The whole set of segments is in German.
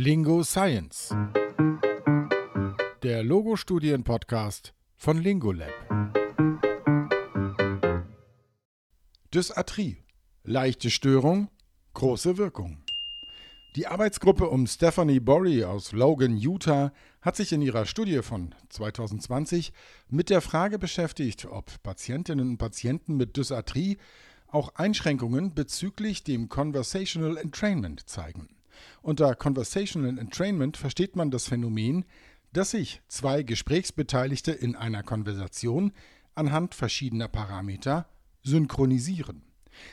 Lingo Science. Der Logo-Studien-Podcast von Lingolab. Dysarthrie. Leichte Störung, große Wirkung. Die Arbeitsgruppe um Stephanie Borry aus Logan, Utah, hat sich in ihrer Studie von 2020 mit der Frage beschäftigt, ob Patientinnen und Patienten mit Dysarthrie auch Einschränkungen bezüglich dem Conversational Entrainment zeigen. Unter Conversational Entrainment versteht man das Phänomen, dass sich zwei Gesprächsbeteiligte in einer Konversation anhand verschiedener Parameter synchronisieren.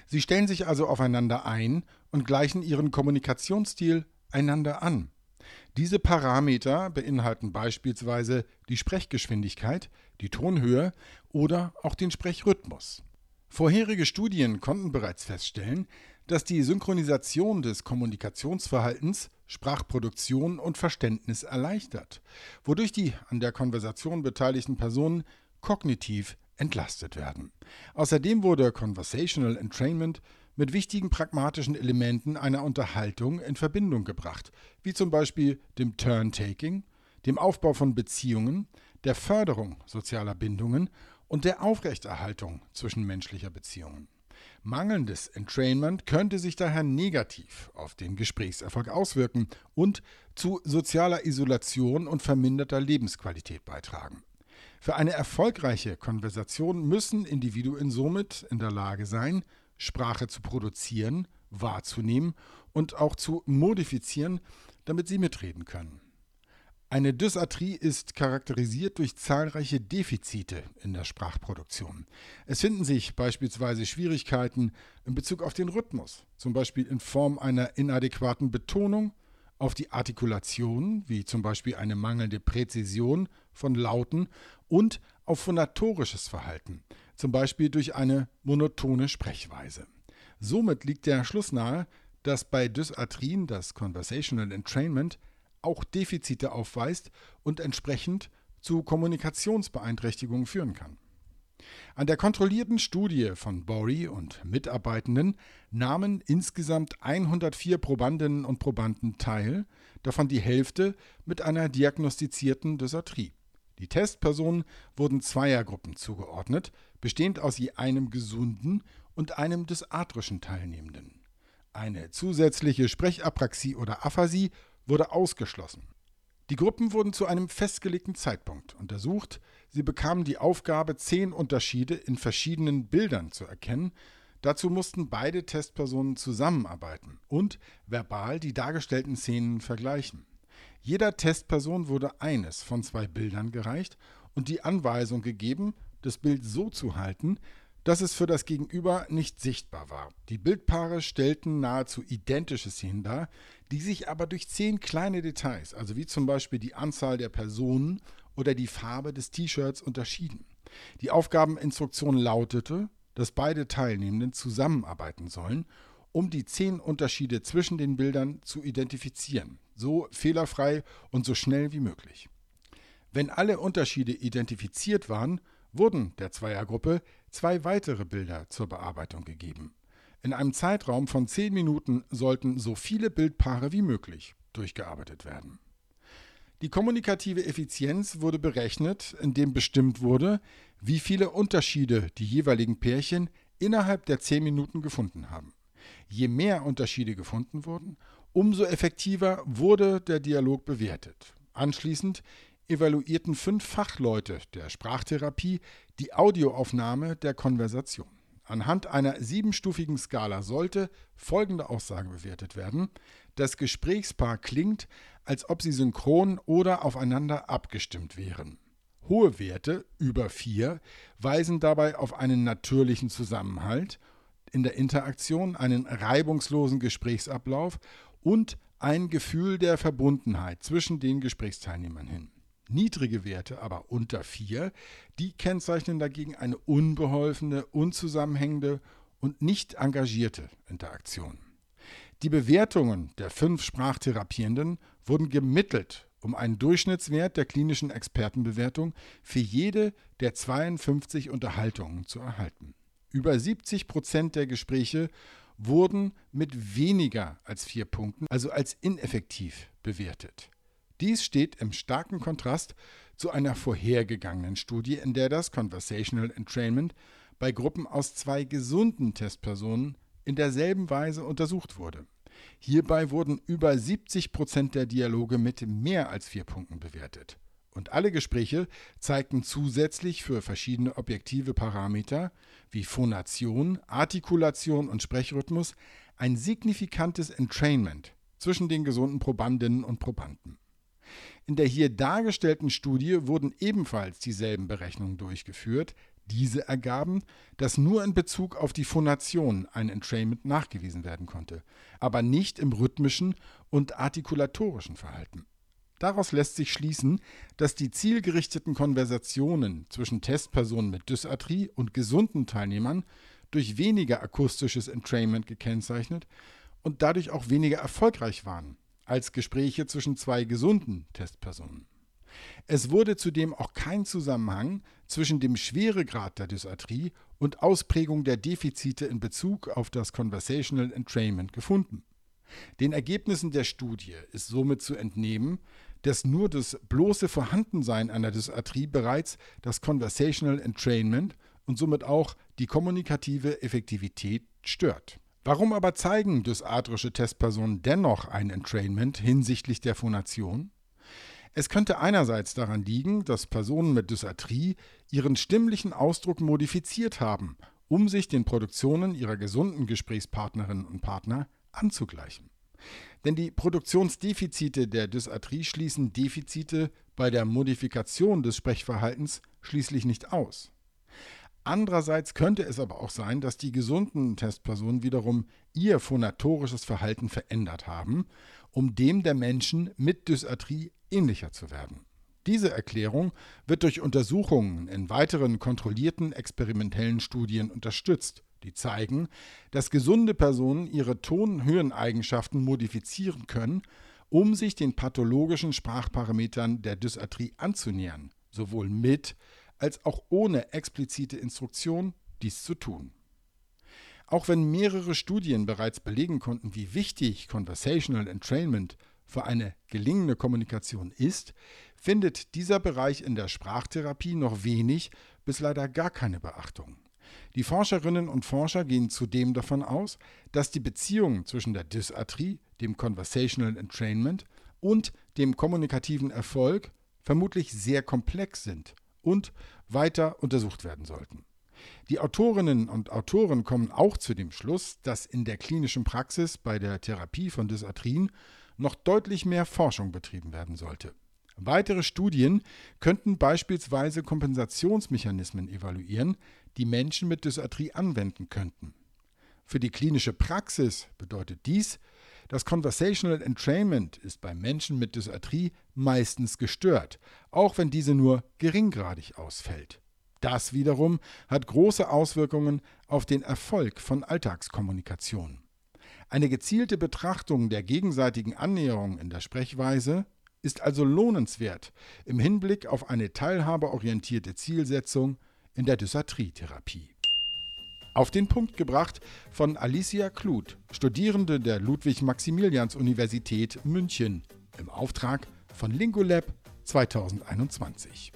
Sie stellen sich also aufeinander ein und gleichen ihren Kommunikationsstil einander an. Diese Parameter beinhalten beispielsweise die Sprechgeschwindigkeit, die Tonhöhe oder auch den Sprechrhythmus. Vorherige Studien konnten bereits feststellen, dass die Synchronisation des Kommunikationsverhaltens Sprachproduktion und Verständnis erleichtert, wodurch die an der Konversation beteiligten Personen kognitiv entlastet werden. Außerdem wurde Conversational Entrainment mit wichtigen pragmatischen Elementen einer Unterhaltung in Verbindung gebracht, wie zum Beispiel dem Turn-Taking, dem Aufbau von Beziehungen, der Förderung sozialer Bindungen und der Aufrechterhaltung zwischenmenschlicher Beziehungen. Mangelndes Entrainment könnte sich daher negativ auf den Gesprächserfolg auswirken und zu sozialer Isolation und verminderter Lebensqualität beitragen. Für eine erfolgreiche Konversation müssen Individuen somit in der Lage sein, Sprache zu produzieren, wahrzunehmen und auch zu modifizieren, damit sie mitreden können. Eine Dysarthrie ist charakterisiert durch zahlreiche Defizite in der Sprachproduktion. Es finden sich beispielsweise Schwierigkeiten in Bezug auf den Rhythmus, zum Beispiel in Form einer inadäquaten Betonung, auf die Artikulation, wie zum Beispiel eine mangelnde Präzision von Lauten und auf phonatorisches Verhalten, zum Beispiel durch eine monotone Sprechweise. Somit liegt der Schluss nahe, dass bei Dysarthrien das Conversational Entrainment auch Defizite aufweist und entsprechend zu Kommunikationsbeeinträchtigungen führen kann. An der kontrollierten Studie von Bory und Mitarbeitenden nahmen insgesamt 104 Probandinnen und Probanden teil, davon die Hälfte mit einer diagnostizierten Dysarthrie. Die Testpersonen wurden Zweiergruppen zugeordnet, bestehend aus je einem gesunden und einem dysatrischen Teilnehmenden. Eine zusätzliche Sprechapraxie oder Aphasie wurde ausgeschlossen. Die Gruppen wurden zu einem festgelegten Zeitpunkt untersucht. Sie bekamen die Aufgabe, zehn Unterschiede in verschiedenen Bildern zu erkennen. Dazu mussten beide Testpersonen zusammenarbeiten und verbal die dargestellten Szenen vergleichen. Jeder Testperson wurde eines von zwei Bildern gereicht und die Anweisung gegeben, das Bild so zu halten, dass es für das Gegenüber nicht sichtbar war. Die Bildpaare stellten nahezu identische Szenen dar, die sich aber durch zehn kleine Details, also wie zum Beispiel die Anzahl der Personen oder die Farbe des T-Shirts, unterschieden. Die Aufgabeninstruktion lautete, dass beide Teilnehmenden zusammenarbeiten sollen, um die zehn Unterschiede zwischen den Bildern zu identifizieren, so fehlerfrei und so schnell wie möglich. Wenn alle Unterschiede identifiziert waren, wurden der Zweiergruppe zwei weitere Bilder zur Bearbeitung gegeben. In einem Zeitraum von zehn Minuten sollten so viele Bildpaare wie möglich durchgearbeitet werden. Die kommunikative Effizienz wurde berechnet, indem bestimmt wurde, wie viele Unterschiede die jeweiligen Pärchen innerhalb der zehn Minuten gefunden haben. Je mehr Unterschiede gefunden wurden, umso effektiver wurde der Dialog bewertet. Anschließend evaluierten fünf Fachleute der Sprachtherapie die Audioaufnahme der Konversation. Anhand einer siebenstufigen Skala sollte folgende Aussage bewertet werden. Das Gesprächspaar klingt, als ob sie synchron oder aufeinander abgestimmt wären. Hohe Werte, über vier, weisen dabei auf einen natürlichen Zusammenhalt in der Interaktion, einen reibungslosen Gesprächsablauf und ein Gefühl der Verbundenheit zwischen den Gesprächsteilnehmern hin. Niedrige Werte, aber unter 4, die kennzeichnen dagegen eine unbeholfene, unzusammenhängende und nicht engagierte Interaktion. Die Bewertungen der fünf Sprachtherapierenden wurden gemittelt, um einen Durchschnittswert der klinischen Expertenbewertung für jede der 52 Unterhaltungen zu erhalten. Über 70 Prozent der Gespräche wurden mit weniger als vier Punkten, also als ineffektiv, bewertet. Dies steht im starken Kontrast zu einer vorhergegangenen Studie, in der das Conversational Entrainment bei Gruppen aus zwei gesunden Testpersonen in derselben Weise untersucht wurde. Hierbei wurden über 70 Prozent der Dialoge mit mehr als vier Punkten bewertet. Und alle Gespräche zeigten zusätzlich für verschiedene objektive Parameter wie Phonation, Artikulation und Sprechrhythmus ein signifikantes Entrainment zwischen den gesunden Probandinnen und Probanden. In der hier dargestellten Studie wurden ebenfalls dieselben Berechnungen durchgeführt. Diese ergaben, dass nur in Bezug auf die Phonation ein Entrainment nachgewiesen werden konnte, aber nicht im rhythmischen und artikulatorischen Verhalten. Daraus lässt sich schließen, dass die zielgerichteten Konversationen zwischen Testpersonen mit Dysarthrie und gesunden Teilnehmern durch weniger akustisches Entrainment gekennzeichnet und dadurch auch weniger erfolgreich waren als Gespräche zwischen zwei gesunden Testpersonen. Es wurde zudem auch kein Zusammenhang zwischen dem Schweregrad der Dysarthrie und Ausprägung der Defizite in Bezug auf das Conversational Entrainment gefunden. Den Ergebnissen der Studie ist somit zu entnehmen, dass nur das bloße Vorhandensein einer Dysarthrie bereits das Conversational Entrainment und somit auch die kommunikative Effektivität stört. Warum aber zeigen dysarthrische Testpersonen dennoch ein Entrainment hinsichtlich der Phonation? Es könnte einerseits daran liegen, dass Personen mit Dysarthrie ihren stimmlichen Ausdruck modifiziert haben, um sich den Produktionen ihrer gesunden Gesprächspartnerinnen und Partner anzugleichen. Denn die Produktionsdefizite der Dysarthrie schließen Defizite bei der Modifikation des Sprechverhaltens schließlich nicht aus. Andererseits könnte es aber auch sein, dass die gesunden Testpersonen wiederum ihr phonatorisches Verhalten verändert haben, um dem der Menschen mit Dysarthrie ähnlicher zu werden. Diese Erklärung wird durch Untersuchungen in weiteren kontrollierten experimentellen Studien unterstützt, die zeigen, dass gesunde Personen ihre Tonhöheneigenschaften modifizieren können, um sich den pathologischen Sprachparametern der Dysarthrie anzunähern, sowohl mit als auch ohne explizite Instruktion, dies zu tun. Auch wenn mehrere Studien bereits belegen konnten, wie wichtig Conversational Entrainment für eine gelingende Kommunikation ist, findet dieser Bereich in der Sprachtherapie noch wenig bis leider gar keine Beachtung. Die Forscherinnen und Forscher gehen zudem davon aus, dass die Beziehungen zwischen der Dysarthrie, dem Conversational Entrainment und dem kommunikativen Erfolg vermutlich sehr komplex sind und weiter untersucht werden sollten. Die Autorinnen und Autoren kommen auch zu dem Schluss, dass in der klinischen Praxis bei der Therapie von Dysarthrien noch deutlich mehr Forschung betrieben werden sollte. Weitere Studien könnten beispielsweise Kompensationsmechanismen evaluieren, die Menschen mit Dysarthrie anwenden könnten. Für die klinische Praxis bedeutet dies, das Conversational Entrainment ist bei Menschen mit Dysarthrie meistens gestört, auch wenn diese nur geringgradig ausfällt. Das wiederum hat große Auswirkungen auf den Erfolg von Alltagskommunikation. Eine gezielte Betrachtung der gegenseitigen Annäherung in der Sprechweise ist also lohnenswert im Hinblick auf eine teilhabeorientierte Zielsetzung in der Dysarthrie-Therapie. Auf den Punkt gebracht von Alicia Kluth, Studierende der Ludwig-Maximilians-Universität München, im Auftrag von Lingolab 2021.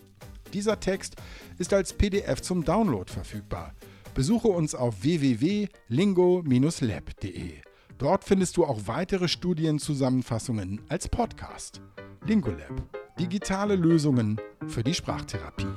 Dieser Text ist als PDF zum Download verfügbar. Besuche uns auf www.lingo-lab.de. Dort findest du auch weitere Studienzusammenfassungen als Podcast. Lingolab. Digitale Lösungen für die Sprachtherapie.